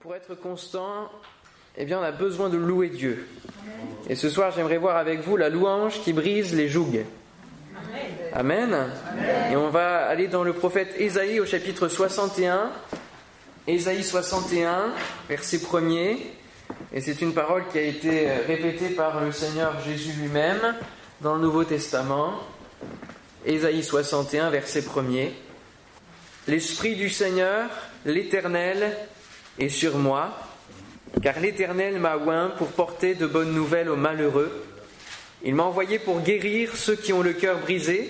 pour être constant, eh bien, on a besoin de louer Dieu. Et ce soir, j'aimerais voir avec vous la louange qui brise les jougs. Amen. Et on va aller dans le prophète Ésaïe au chapitre 61. Ésaïe 61, verset 1er. Et c'est une parole qui a été répétée par le Seigneur Jésus lui-même dans le Nouveau Testament. Ésaïe 61, verset 1er. L'Esprit du Seigneur, l'Éternel, et sur moi, car l'Éternel m'a oint pour porter de bonnes nouvelles aux malheureux. Il m'a envoyé pour guérir ceux qui ont le cœur brisé,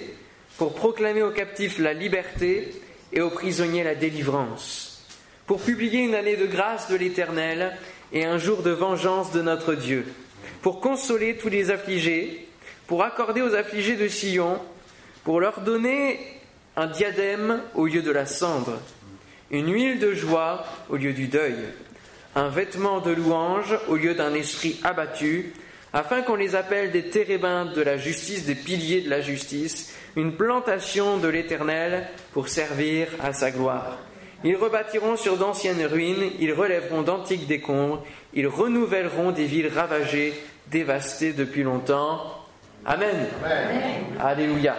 pour proclamer aux captifs la liberté et aux prisonniers la délivrance, pour publier une année de grâce de l'Éternel et un jour de vengeance de notre Dieu, pour consoler tous les affligés, pour accorder aux affligés de Sion, pour leur donner un diadème au lieu de la cendre une huile de joie au lieu du deuil, un vêtement de louange au lieu d'un esprit abattu, afin qu'on les appelle des térébintes de la justice, des piliers de la justice, une plantation de l'Éternel pour servir à sa gloire. Ils rebâtiront sur d'anciennes ruines, ils relèveront d'antiques décombres, ils renouvelleront des villes ravagées, dévastées depuis longtemps. Amen. Alléluia.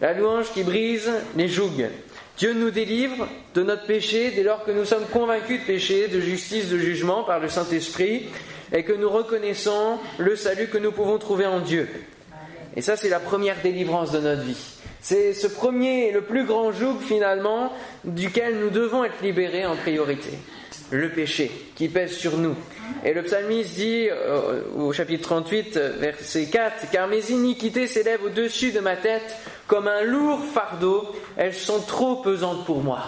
La louange qui brise les jougs. Dieu nous délivre de notre péché dès lors que nous sommes convaincus de péché, de justice, de jugement par le Saint-Esprit et que nous reconnaissons le salut que nous pouvons trouver en Dieu. Et ça, c'est la première délivrance de notre vie. C'est ce premier et le plus grand joug finalement duquel nous devons être libérés en priorité. Le péché qui pèse sur nous. Et le psalmiste dit euh, au chapitre 38, verset 4, Car mes iniquités s'élèvent au-dessus de ma tête comme un lourd fardeau, elles sont trop pesantes pour moi.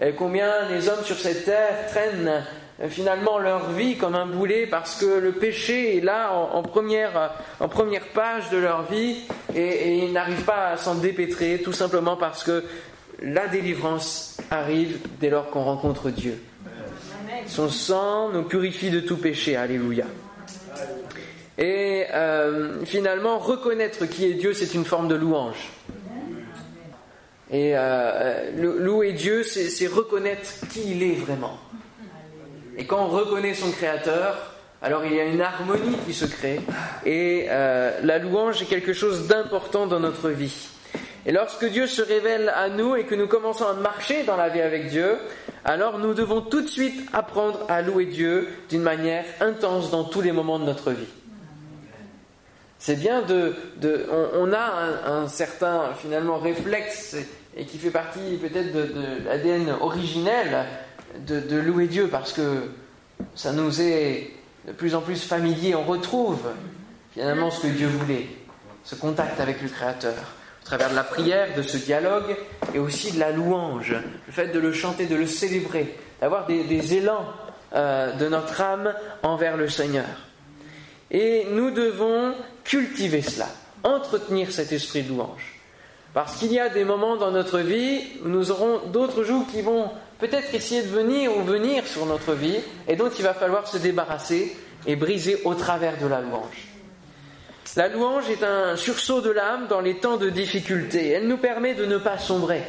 Et combien les hommes sur cette terre traînent euh, finalement leur vie comme un boulet parce que le péché est là en, première, page de leur vie et ils n'arrivent pas à s'en dépêtrer tout simplement parce que la délivrance arrive dès lors qu'on rencontre Dieu. Son sang nous purifie de tout péché. Alléluia. Et euh, finalement, reconnaître qui est Dieu, c'est une forme de louange. Et euh, louer Dieu, c'est reconnaître qui il est vraiment. Et quand on reconnaît son Créateur, alors il y a une harmonie qui se crée. Et euh, la louange est quelque chose d'important dans notre vie. Et lorsque Dieu se révèle à nous et que nous commençons à marcher dans la vie avec Dieu, alors nous devons tout de suite apprendre à louer Dieu d'une manière intense dans tous les moments de notre vie. C'est bien de... on, a un, certain finalement réflexe et qui fait partie peut-être de, l'ADN originel de, louer Dieu parce que ça nous est de plus en plus familier. On retrouve finalement ce que Dieu voulait, ce contact avec le Créateur, au travers de la prière, de ce dialogue et aussi de la louange, le fait de le chanter, de le célébrer, d'avoir des, élans euh, de notre âme envers le Seigneur. Et nous devons cultiver cela, entretenir cet esprit de louange. Parce qu'il y a des moments dans notre vie où nous aurons d'autres jours qui vont peut-être essayer de venir ou venir sur notre vie et dont il va falloir se débarrasser et briser au travers de la louange. La louange est un sursaut de l'âme dans les temps de difficulté. Elle nous permet de ne pas sombrer.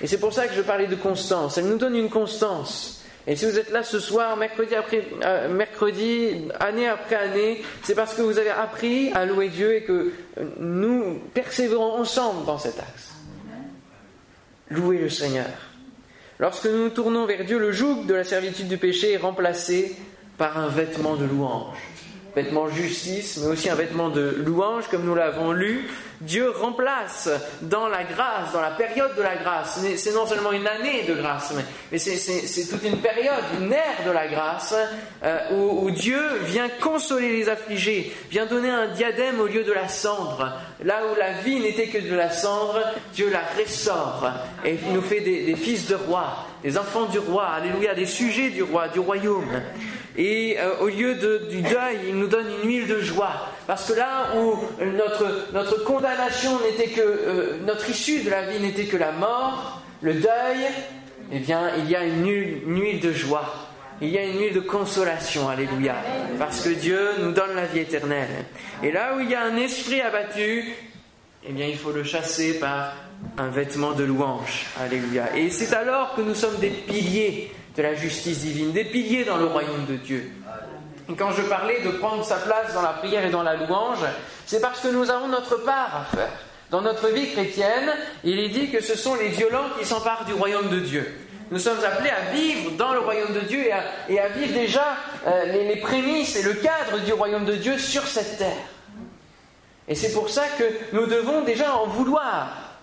Et c'est pour ça que je parlais de constance. Elle nous donne une constance. Et si vous êtes là ce soir, mercredi après euh, mercredi, année après année, c'est parce que vous avez appris à louer Dieu et que nous persévérons ensemble dans cet axe. Louer le Seigneur. Lorsque nous nous tournons vers Dieu, le joug de la servitude du péché est remplacé par un vêtement de louange vêtement justice, mais aussi un vêtement de louange, comme nous l'avons lu. Dieu remplace dans la grâce, dans la période de la grâce, c'est non seulement une année de grâce, mais, c'est toute une période, une ère de la grâce, euh, où, où, Dieu vient consoler les affligés, vient donner un diadème au lieu de la cendre. Là où la vie n'était que de la cendre, Dieu la restaure et nous fait des, des fils de roi, des enfants du roi, alléluia, des sujets du roi, du royaume. Et euh, au lieu du deuil, il nous donne une huile de joie. Parce que là où notre, notre condamnation n'était que, euh, notre issue de la vie n'était que la mort, le deuil, eh bien, il y a une huile, de joie. Il y a une huile de consolation, alléluia. Parce que Dieu nous donne la vie éternelle. Et là où il y a un esprit abattu, eh bien, il faut le chasser par un vêtement de louange. Alléluia. Et c'est alors que nous sommes des piliers de la justice divine, des piliers dans le royaume de Dieu. Et quand je parlais de prendre sa place dans la prière et dans la louange, c'est parce que nous avons notre part à faire. Dans notre vie chrétienne, il est dit que ce sont les violents qui s'emparent du royaume de Dieu. Nous sommes appelés à vivre dans le royaume de Dieu et à, vivre déjà euh, les, les prémices et le cadre du royaume de Dieu sur cette terre. Et c'est pour ça que nous devons déjà en vouloir,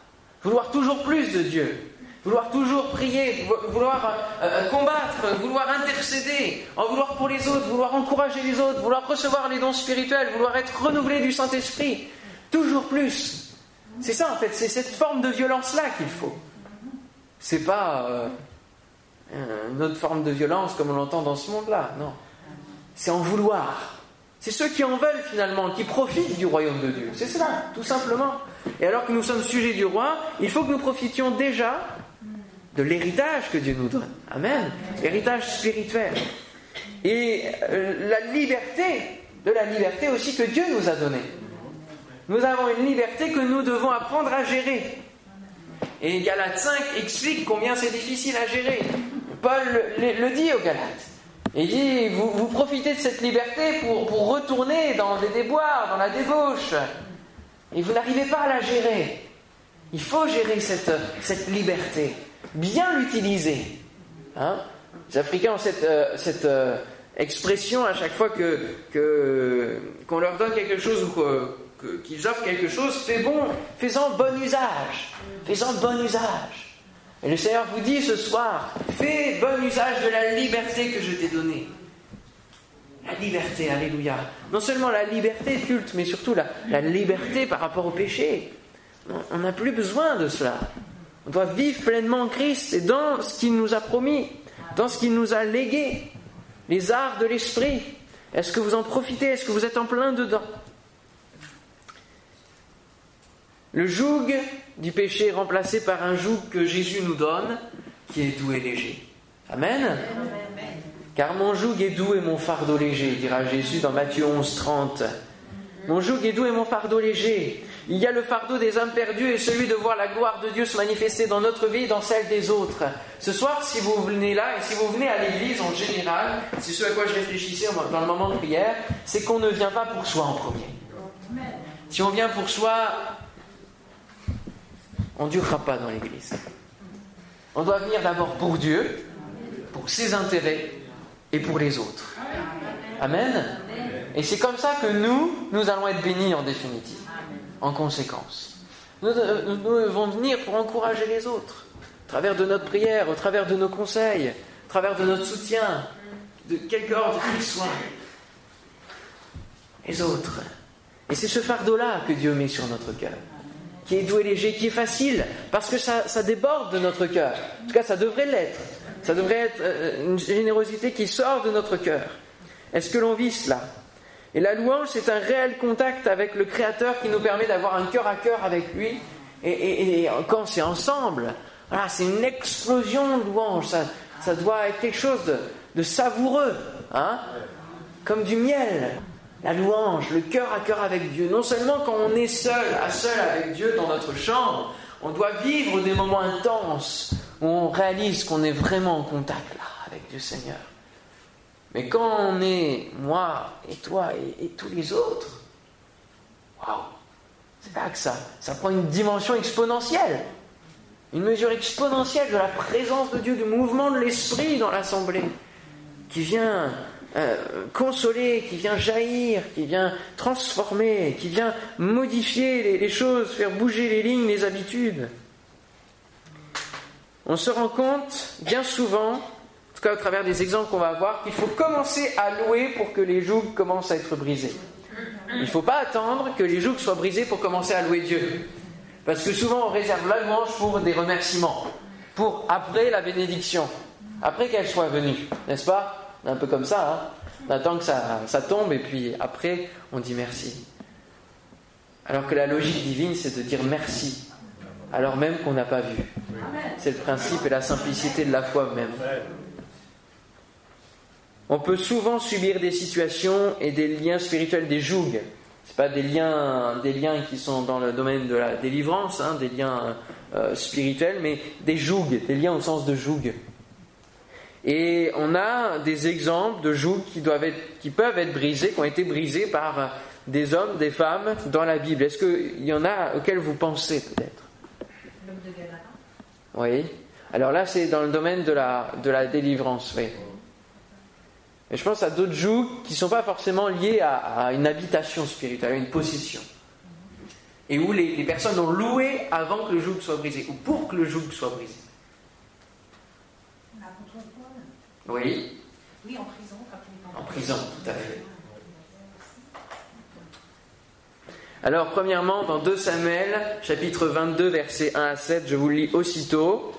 vouloir toujours plus de Dieu, vouloir toujours prier, vouloir euh, euh, combattre, vouloir intercéder, en vouloir pour les autres, vouloir encourager les autres, vouloir recevoir les dons spirituels, vouloir être renouvelé du Saint-Esprit. Toujours plus. C'est ça en fait, c'est cette forme de violence-là qu'il faut. C'est pas euh, une autre forme de violence comme on l'entend dans ce monde-là, non. C'est en vouloir. C'est ceux qui en veulent finalement, qui profitent du royaume de Dieu. C'est cela, tout simplement. Et alors que nous sommes sujets du roi, il faut que nous profitions déjà de l'héritage que Dieu nous donne. Amen. Héritage spirituel. Et euh, la liberté, de la liberté aussi que Dieu nous a donnée. Nous avons une liberté que nous devons apprendre à gérer. Et Galates 5 explique combien c'est difficile à gérer. Paul le dit aux Galates. Il dit, vous, profitez de cette liberté pour, retourner dans des déboires, dans la débauche. Et vous n'arrivez pas à la gérer. Il faut gérer cette, cette liberté, bien l'utiliser. Hein les Africains ont cette, euh, cette euh, expression à chaque fois que, qu'on leur donne quelque chose ou qu'ils offrent quelque chose, fais bon, fais-en bon usage. Fais-en bon usage. Et le Seigneur vous dit ce soir, fais bon usage de la liberté que je t'ai donnée. La liberté, alléluia. Non seulement la liberté culte, mais surtout la, liberté par rapport au péché. On n'a plus besoin de cela. On doit vivre pleinement en Christ et dans ce qu'il nous a promis, dans ce qu'il nous a légué, les arts de l'esprit. Est-ce que vous en profitez? Est-ce que vous êtes en plein dedans? Le joug du péché est remplacé par un joug que Jésus nous donne, qui est doux et léger. Amen? Car mon joug est doux et mon fardeau léger, dira Jésus dans Matthieu 11, 30. Mon joug est doux et mon fardeau léger. Il y a le fardeau des hommes perdus et celui de voir la gloire de Dieu se manifester dans notre vie et dans celle des autres. Ce soir, si vous venez là et si vous venez à l'église en général, c'est ce à quoi je réfléchissais dans le moment de prière, c'est qu'on ne vient pas pour soi en premier. Si on vient pour soi, on ne durera pas dans l'Église. On doit venir d'abord pour Dieu, pour ses intérêts et pour les autres. Amen. Et c'est comme ça que nous, nous allons être bénis en définitive, en conséquence. Nous, devons venir pour encourager les autres, au travers de notre prière, au travers de nos conseils, au travers de notre soutien, de quelque ordre qu'il soit. Les autres. Et c'est ce fardeau-là que Dieu met sur notre cœur qui est doux et léger, qui est facile, parce que ça, déborde de notre cœur. En tout cas, ça devrait l'être. Ça devrait être euh, une générosité qui sort de notre cœur. Est-ce que l'on vit cela? Et la louange, c'est un réel contact avec le Créateur qui nous permet d'avoir un cœur à cœur avec lui. Et, quand c'est ensemble, c'est une explosion de louange. Ça, doit être quelque chose de, savoureux, hein comme du miel la louange, le cœur à cœur avec Dieu. Non seulement quand on est seul, à seul avec Dieu dans notre chambre, on doit vivre des moments intenses où on réalise qu'on est vraiment en contact avec Dieu Seigneur. Mais quand on est moi et toi et, tous les autres, waouh, c'est là que ça, ça prend une dimension exponentielle, une mesure exponentielle de la présence de Dieu, du mouvement de l'esprit dans l'assemblée, qui vient euh, consoler, qui vient jaillir, qui vient transformer, qui vient modifier les, choses, faire bouger les lignes, les habitudes. On se rend compte bien souvent, en tout cas au travers des exemples qu'on va avoir, qu'il faut commencer à louer pour que les jougs commencent à être brisés. Il ne faut pas attendre que les jougs soient brisés pour commencer à louer Dieu. Parce que souvent on réserve la louange pour des remerciements, pour après la bénédiction, après qu'elle soit venue, n'est-ce pas? Un peu comme ça. Hein. on attend que ça, ça tombe et puis après, on dit merci. Alors que la logique divine, c'est de dire merci, alors même qu'on n'a pas vu. C'est le principe et la simplicité de la foi même. On peut souvent subir des situations et des liens spirituels, des jougs. Ce pas des liens, des liens qui sont dans le domaine de la délivrance, hein, des liens euh, spirituels, mais des jougs, des liens au sens de joug. Et on a des exemples de jougs qui, doivent être, qui peuvent être brisés, qui ont été brisés par des hommes, des femmes dans la Bible. Est-ce qu'il y en a auxquels vous pensez peut-être? L'homme de Oui. Alors là, c'est dans le domaine de la, de la délivrance, oui. Et je pense à d'autres jougs qui ne sont pas forcément liés à, une habitation spirituelle, à une possession. Et où les, personnes ont loué avant que le joug soit brisé, ou pour que le joug soit brisé. Oui. Oui, en prison. En prison, tout à fait. Alors, premièrement, dans 2 Samuel, chapitre 22, versets 1 à 7, je vous le lis aussitôt.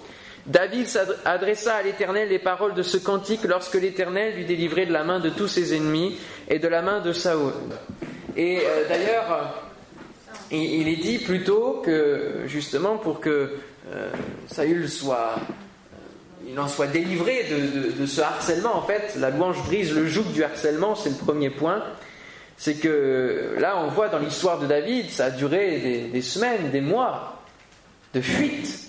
David adressa à l'Éternel les paroles de ce cantique lorsque l'Éternel lui délivrait de la main de tous ses ennemis et de la main de Saoul. Et euh, d'ailleurs, il, est dit plutôt que, justement, pour que euh, Saül soit, euh, il en soit délivré de, ce harcèlement, en fait, la louange brise le joug du harcèlement, c'est le premier point. C'est que là, on voit dans l'histoire de David, ça a duré des, des semaines, des mois de fuite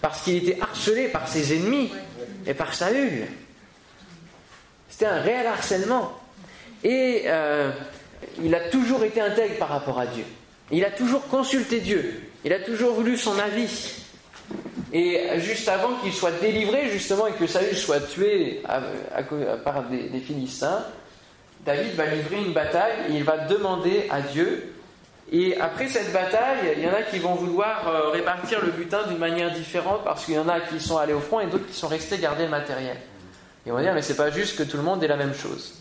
parce qu'il était harcelé par ses ennemis et par Saül. C'était un réel harcèlement. Et euh, il a toujours été intègre par rapport à Dieu. Il a toujours consulté Dieu. Il a toujours voulu son avis. Et juste avant qu'il soit délivré, justement, et que Saül soit tué par des, des Philistins, David va livrer une bataille et il va demander à Dieu et après cette bataille, il y en a qui vont vouloir euh, répartir le butin d'une manière différente parce qu'il y en a qui sont allés au front et d'autres qui sont restés garder le matériel. Et on va dire, mais c'est pas juste que tout le monde ait la même chose.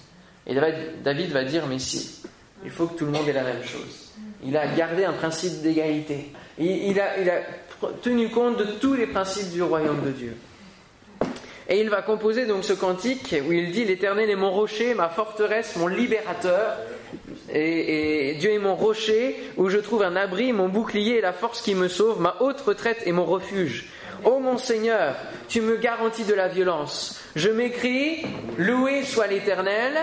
Et David va dire, mais si, il faut que tout le monde ait la même chose. Il a gardé un principe d'égalité. Il, a, il a tenu compte de tous les principes du royaume de Dieu. Et il va composer donc ce cantique où il dit L'Éternel est mon rocher, ma forteresse, mon libérateur. Et, Dieu est mon rocher où je trouve un abri, mon bouclier et la force qui me sauve, ma haute retraite et mon refuge. Ô mon Seigneur, tu me garantis de la violence. Je m'écris, loué soit l'Éternel,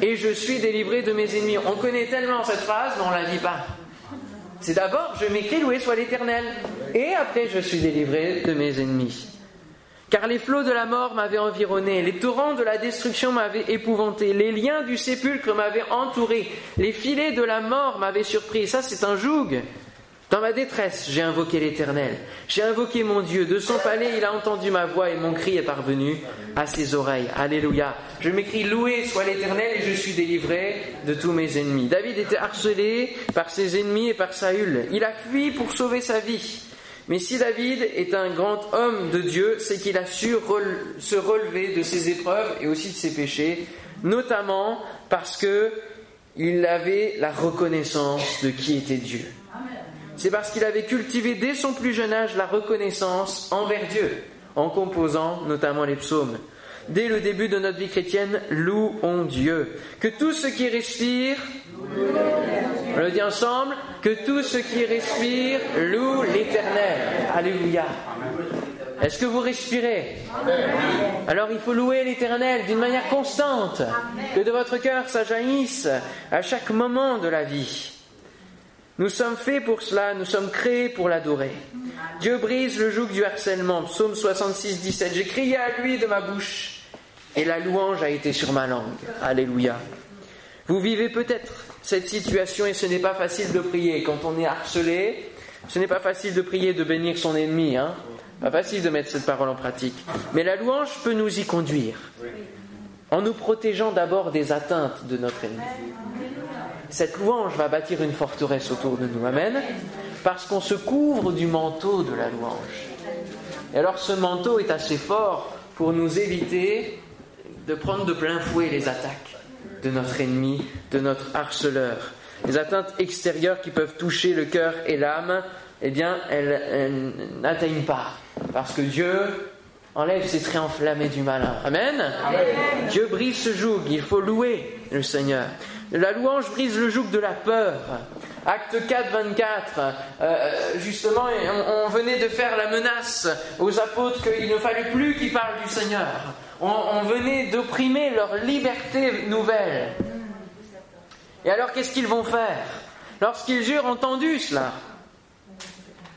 et je suis délivré de mes ennemis. On connaît tellement cette phrase, mais on ne la dit pas. C'est d'abord, je m'écris, loué soit l'Éternel, et après, je suis délivré de mes ennemis. Car les flots de la mort m'avaient environné, les torrents de la destruction m'avaient épouvanté, les liens du sépulcre m'avaient entouré, les filets de la mort m'avaient surpris. Ça, c'est un joug. Dans ma détresse, j'ai invoqué l'Éternel. J'ai invoqué mon Dieu. De son palais, il a entendu ma voix et mon cri est parvenu à ses oreilles. Alléluia. Je m'écris loué soit l'Éternel et je suis délivré de tous mes ennemis. David était harcelé par ses ennemis et par Saül. Il a fui pour sauver sa vie. Mais si David est un grand homme de Dieu, c'est qu'il a su se relever de ses épreuves et aussi de ses péchés, notamment parce que il avait la reconnaissance de qui était Dieu. C'est parce qu'il avait cultivé dès son plus jeune âge la reconnaissance envers Dieu, en composant notamment les psaumes. Dès le début de notre vie chrétienne, louons Dieu. Que tout ce qui respire, on le dit ensemble, que tout ce qui respire loue l'Éternel. Alléluia. Est-ce que vous respirez? Alors il faut louer l'Éternel d'une manière constante, que de votre cœur ça jaillisse à chaque moment de la vie. Nous sommes faits pour cela, nous sommes créés pour l'adorer. Dieu brise le joug du harcèlement. Psaume 66, 17. J'ai crié à lui de ma bouche et la louange a été sur ma langue. Alléluia. Vous vivez peut-être cette situation et ce n'est pas facile de prier. Quand on est harcelé, ce n'est pas facile de prier, de bénir son ennemi. Hein pas facile de mettre cette parole en pratique. Mais la louange peut nous y conduire. En nous protégeant d'abord des atteintes de notre ennemi. Cette louange va bâtir une forteresse autour de nous. Amen. Parce qu'on se couvre du manteau de la louange. Et alors ce manteau est assez fort pour nous éviter de prendre de plein fouet les attaques de notre ennemi, de notre harceleur. Les atteintes extérieures qui peuvent toucher le cœur et l'âme, eh bien, elles, n'atteignent pas. Parce que Dieu enlève ces traits enflammés du malin. Amen? Dieu brise ce joug. Il faut louer le Seigneur. La louange brise le joug de la peur. Acte 4, 24. Euh, justement, on, on, venait de faire la menace aux apôtres qu'il ne fallait plus qu'ils parlent du Seigneur on, venait d'opprimer leur liberté nouvelle. Et alors qu'est-ce qu'ils vont faire Lorsqu'ils eurent entendu cela,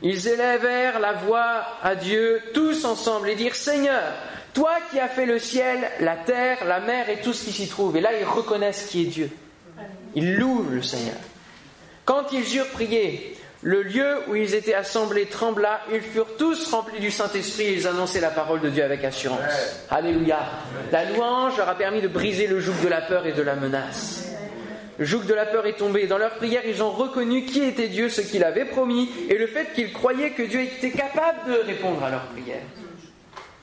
ils élèvèrent la voix à Dieu tous ensemble et dirent Seigneur, Toi qui as fait le ciel, la terre, la mer et tout ce qui s'y trouve. Et là, ils reconnaissent qui est Dieu. Ils louent le Seigneur. Quand ils eurent prié, le lieu où ils étaient assemblés trembla, ils furent tous remplis du Saint-Esprit et ils annonçaient la parole de Dieu avec assurance. Alléluia. La louange leur a permis de briser le joug de la peur et de la menace. Le joug de la peur est tombé. Dans leur prière, ils ont reconnu qui était Dieu, ce qu'il avait promis, et le fait qu'ils croyaient que Dieu était capable de répondre à leur prière.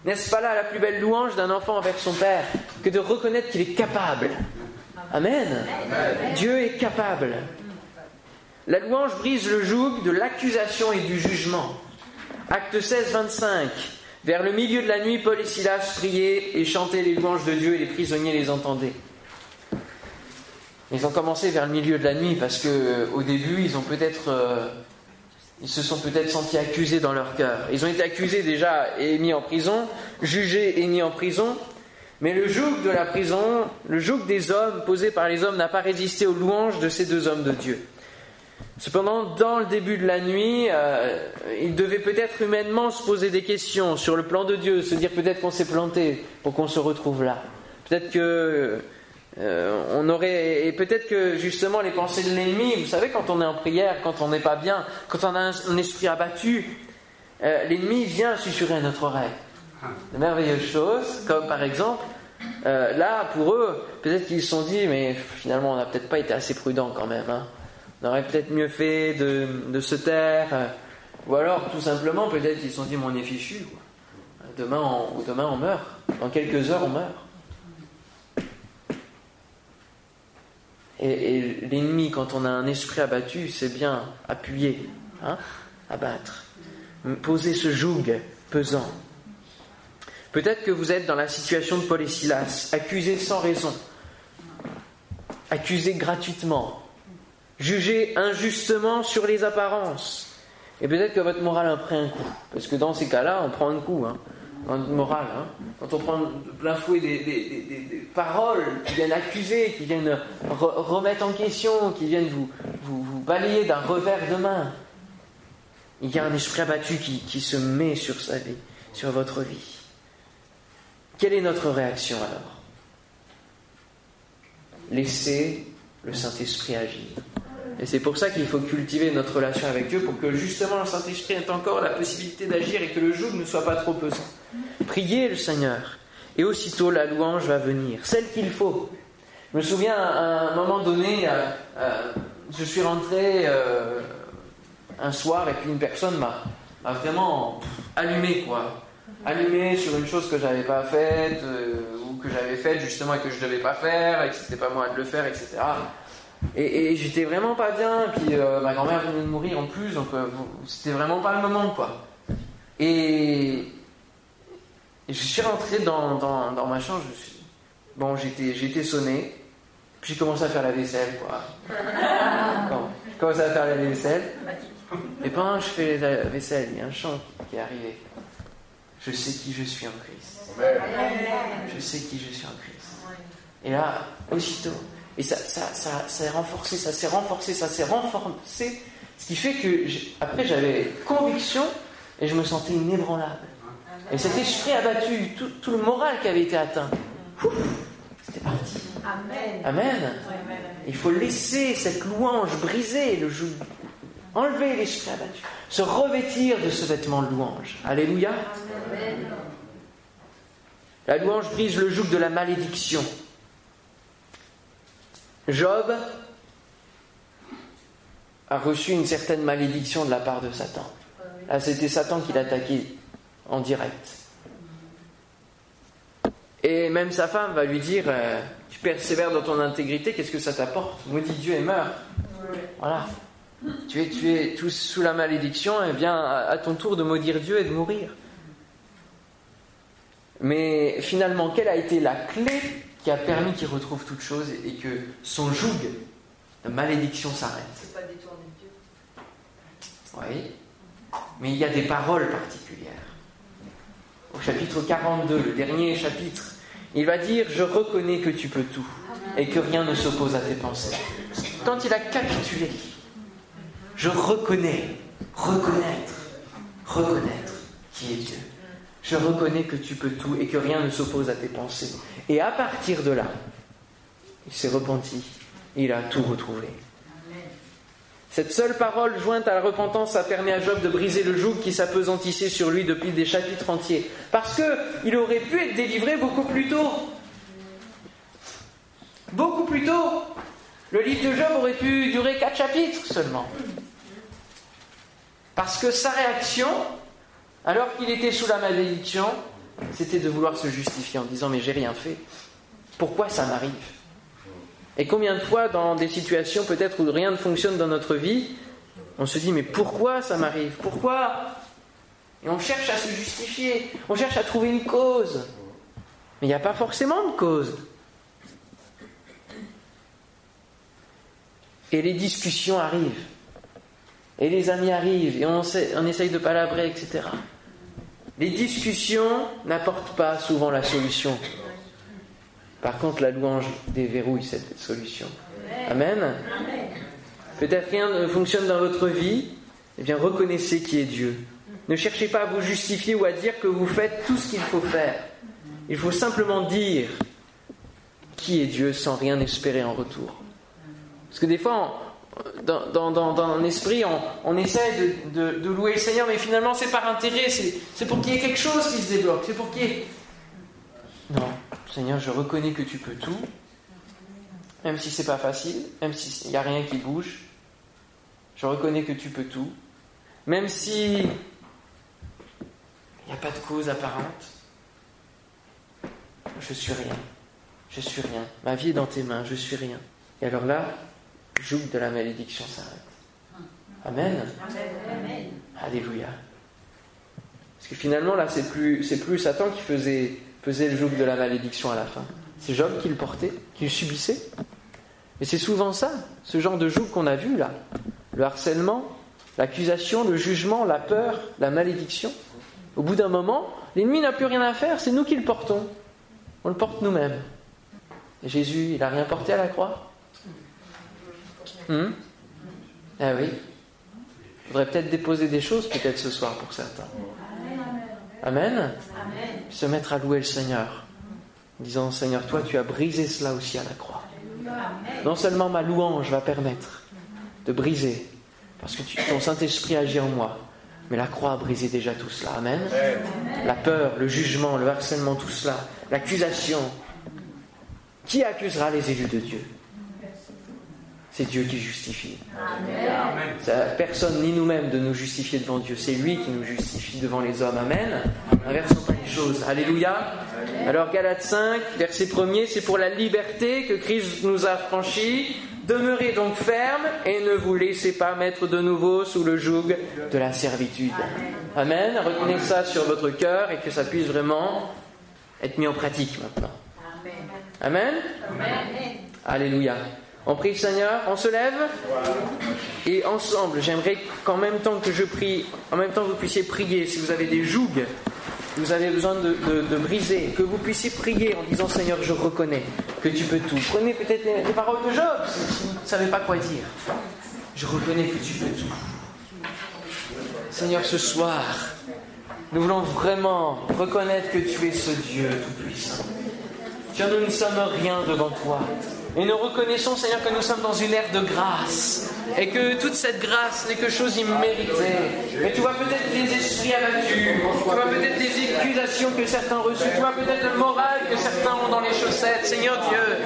N'est-ce pas là la plus belle louange d'un enfant envers son Père que de reconnaître qu'il est capable? Amen. Dieu est capable. La louange brise le joug de l'accusation et du jugement. Acte 16, 25. Vers le milieu de la nuit, Paul et Silas priaient et chantaient les louanges de Dieu et les prisonniers les entendaient. Ils ont commencé vers le milieu de la nuit parce que au début, euh, ils se sont peut-être sentis accusés dans leur cœur. Ils ont été accusés déjà et mis en prison, jugés et mis en prison. Mais le joug de la prison, le joug des hommes posé par les hommes n'a pas résisté aux louanges de ces deux hommes de Dieu. Cependant, dans le début de la nuit, euh, il devait peut-être humainement se poser des questions sur le plan de Dieu, se dire peut-être qu'on s'est planté pour qu'on se retrouve là. Peut-être que euh, on aurait et peut-être que justement les pensées de l'ennemi, vous savez, quand on est en prière, quand on n'est pas bien, quand on a un, esprit abattu, euh, l'ennemi vient susurrer à notre oreille de merveilleuses choses, comme par exemple, là pour eux, peut-être qu'ils se sont dit, mais finalement on n'a peut-être pas été assez prudent quand même. Hein. On aurait peut-être mieux fait de, se taire. Ou alors, tout simplement, peut-être ils se sont dit, on est fichu. Demain, on, demain, on meurt. Dans quelques heures, on meurt. Et, l'ennemi, quand on a un esprit abattu, c'est bien appuyer, hein, abattre, poser ce joug pesant. Peut-être que vous êtes dans la situation de Paul et Silas, accusés sans raison, accusés gratuitement, juger injustement sur les apparences. Et peut-être que votre morale a pris un coup. Parce que dans ces cas-là, on prend un coup, hein, morale. Hein. Quand on prend plein fouet des, paroles qui viennent accuser, qui viennent remettre en question, qui viennent vous, vous, balayer d'un revers de main, il y a un esprit abattu qui, qui se met sur sa vie, sur votre vie. Quelle est notre réaction alors? Laissez le Saint-Esprit agir. Et c'est pour ça qu'il faut cultiver notre relation avec Dieu, pour que justement le Saint-Esprit ait encore la possibilité d'agir et que le joug ne soit pas trop pesant. Priez le Seigneur, et aussitôt la louange va venir, celle qu'il faut. Je me souviens à un moment donné, euh, euh, je suis rentré euh, un soir et puis une personne m'a vraiment allumé, quoi. Allumé sur une chose que j'avais pas faite, ou que j'avais faite justement et que je devais pas faire, et que c'était pas moi de le faire, etc. Et, j'étais vraiment pas bien, puis euh, ma grand-mère venait de mourir en plus, donc euh, c'était vraiment pas le moment, quoi. Et, je suis rentré dans, dans, ma chambre, je suis... bon, j'étais, sonné, puis j'ai commencé à faire la vaisselle, quoi. Bon, j'ai commencé à faire la vaisselle, et pendant que je fais la vaisselle, il y a un chant qui est arrivé. Je sais qui je suis en Christ. Je sais qui je suis en Christ. Et là, aussitôt, et ça, ça, ça, s'est renforcé, ça s'est renforcé, ça s'est renforcé. Ce qui fait que, après, j'avais conviction et je me sentais inébranlable. Et cet esprit abattu, tout, tout le moral qui avait été atteint, c'était parti. Amen. Amen. Il faut laisser cette louange briser le joug, enlever l'esprit abattu, se revêtir de ce vêtement de louange. Alléluia. La louange brise le joug de la malédiction. Job a reçu une certaine malédiction de la part de Satan. Là, c'était Satan qui l'attaquait en direct. Et même sa femme va lui dire euh, Tu persévères dans ton intégrité, qu'est-ce que ça t'apporte? Maudit Dieu et meurs. Voilà. Tu es, tu es tout sous la malédiction, et eh bien à ton tour de maudire Dieu et de mourir. Mais finalement, quelle a été la clé qui a permis qu'il retrouve toute chose et que son joug de malédiction s'arrête. C'est pas détourner Dieu. Oui. Mais il y a des paroles particulières. Au chapitre 42, le dernier chapitre, il va dire Je reconnais que tu peux tout et que rien ne s'oppose à tes pensées. Quand il a capitulé, je reconnais, reconnaître, reconnaître qui est Dieu. Je reconnais que tu peux tout et que rien ne s'oppose à tes pensées. Et à partir de là, il s'est repenti. Il a tout retrouvé. Cette seule parole jointe à la repentance a permis à Job de briser le joug qui s'apesantissait sur lui depuis des chapitres entiers. Parce qu'il aurait pu être délivré beaucoup plus tôt. Beaucoup plus tôt. Le livre de Job aurait pu durer quatre chapitres seulement. Parce que sa réaction, alors qu'il était sous la malédiction, c'était de vouloir se justifier en disant Mais j'ai rien fait. Pourquoi ça m'arrive? Et combien de fois, dans des situations peut-être où rien ne fonctionne dans notre vie, on se dit mais pourquoi ça m'arrive? Pourquoi? Et on cherche à se justifier, on cherche à trouver une cause. Mais il n'y a pas forcément de cause. Et les discussions arrivent. Et les amis arrivent. Et on, essaye de palabrer, etc. Les discussions n'apportent pas souvent la solution. Par contre, la louange déverrouille cette solution. Amen. Peut-être rien ne fonctionne dans votre vie. Eh bien, reconnaissez qui est Dieu. Ne cherchez pas à vous justifier ou à dire que vous faites tout ce qu'il faut faire. Il faut simplement dire qui est Dieu sans rien espérer en retour. Parce que des fois, dans, dans, l'esprit, on, on essaie de, de, louer le Seigneur, mais finalement, c'est par intérêt, c'est pour qu'il y ait quelque chose qui se débloque, c'est pour qu'il y ait... Non, Seigneur, je reconnais que tu peux tout, même si c'est pas facile, même s'il n'y a rien qui bouge. Je reconnais que tu peux tout, même si il n'y a pas de cause apparente. Je suis rien. Je suis rien. Ma vie est dans tes mains. Je suis rien. Et alors là, joue de la malédiction s'arrête. Amen. Amen. Alléluia. Parce que finalement, là, c'est plus, c'est plus Satan qui faisait faisait le joug de la malédiction à la fin. C'est Job qui le portait, qui le subissait. Et c'est souvent ça, ce genre de joug qu'on a vu là. Le harcèlement, l'accusation, le jugement, la peur, la malédiction. Au bout d'un moment, l'ennemi n'a plus rien à faire, c'est nous qui le portons. On le porte nous-mêmes. Et Jésus, il n'a rien porté à la croix hmm Ah oui. Il faudrait peut-être déposer des choses, peut-être ce soir pour certains. Amen. Se mettre à louer le Seigneur. En disant, Seigneur, toi, tu as brisé cela aussi à la croix. Non seulement ma louange va permettre de briser, parce que ton Saint-Esprit agit en moi, mais la croix a brisé déjà tout cela. Amen. La peur, le jugement, le harcèlement, tout cela, l'accusation. Qui accusera les élus de Dieu? C'est Dieu qui justifie. Amen. personne ni nous-mêmes de nous justifier devant Dieu. C'est lui qui nous justifie devant les hommes. Amen. Inversons pas les choses. Alléluia. Alors Galates 5, verset 1er, c'est pour la liberté que Christ nous a franchi. Demeurez donc ferme et ne vous laissez pas mettre de nouveau sous le joug de la servitude. Amen. Retenez ça sur votre cœur et que ça puisse vraiment être mis en pratique maintenant. Amen. Amen. Alléluia. On prie le Seigneur, on se lève et ensemble, j'aimerais qu'en même temps que je prie, en même temps vous puissiez prier, si vous avez des jougs, vous avez besoin de, briser, que vous puissiez prier en disant Seigneur, je reconnais que tu peux tout. Prenez peut-être les, les, paroles de Job si vous ne savez pas quoi dire. Je reconnais que tu peux tout. Seigneur, ce soir, nous voulons vraiment reconnaître que tu es ce Dieu tout-puissant. Tiens, nous ne sommes rien devant toi. Et nous reconnaissons, Seigneur, que nous sommes dans une ère de grâce. Et que toute cette grâce n'est que chose imméritée. Mais tu vois peut-être des esprits abattus. Tu vois peut-être des accusations que certains reçus. Tu vois peut-être le moral que certains ont dans les chaussettes. Seigneur Dieu,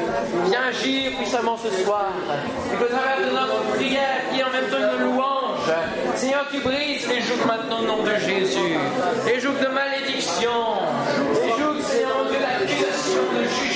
viens agir puissamment ce soir. Et que travers de notre prière, qui est en même temps une louange, Seigneur, tu brises les jougs maintenant au nom de Jésus. Les jougs de malédiction. Les jougs, Seigneur, de l'accusation, de jugement.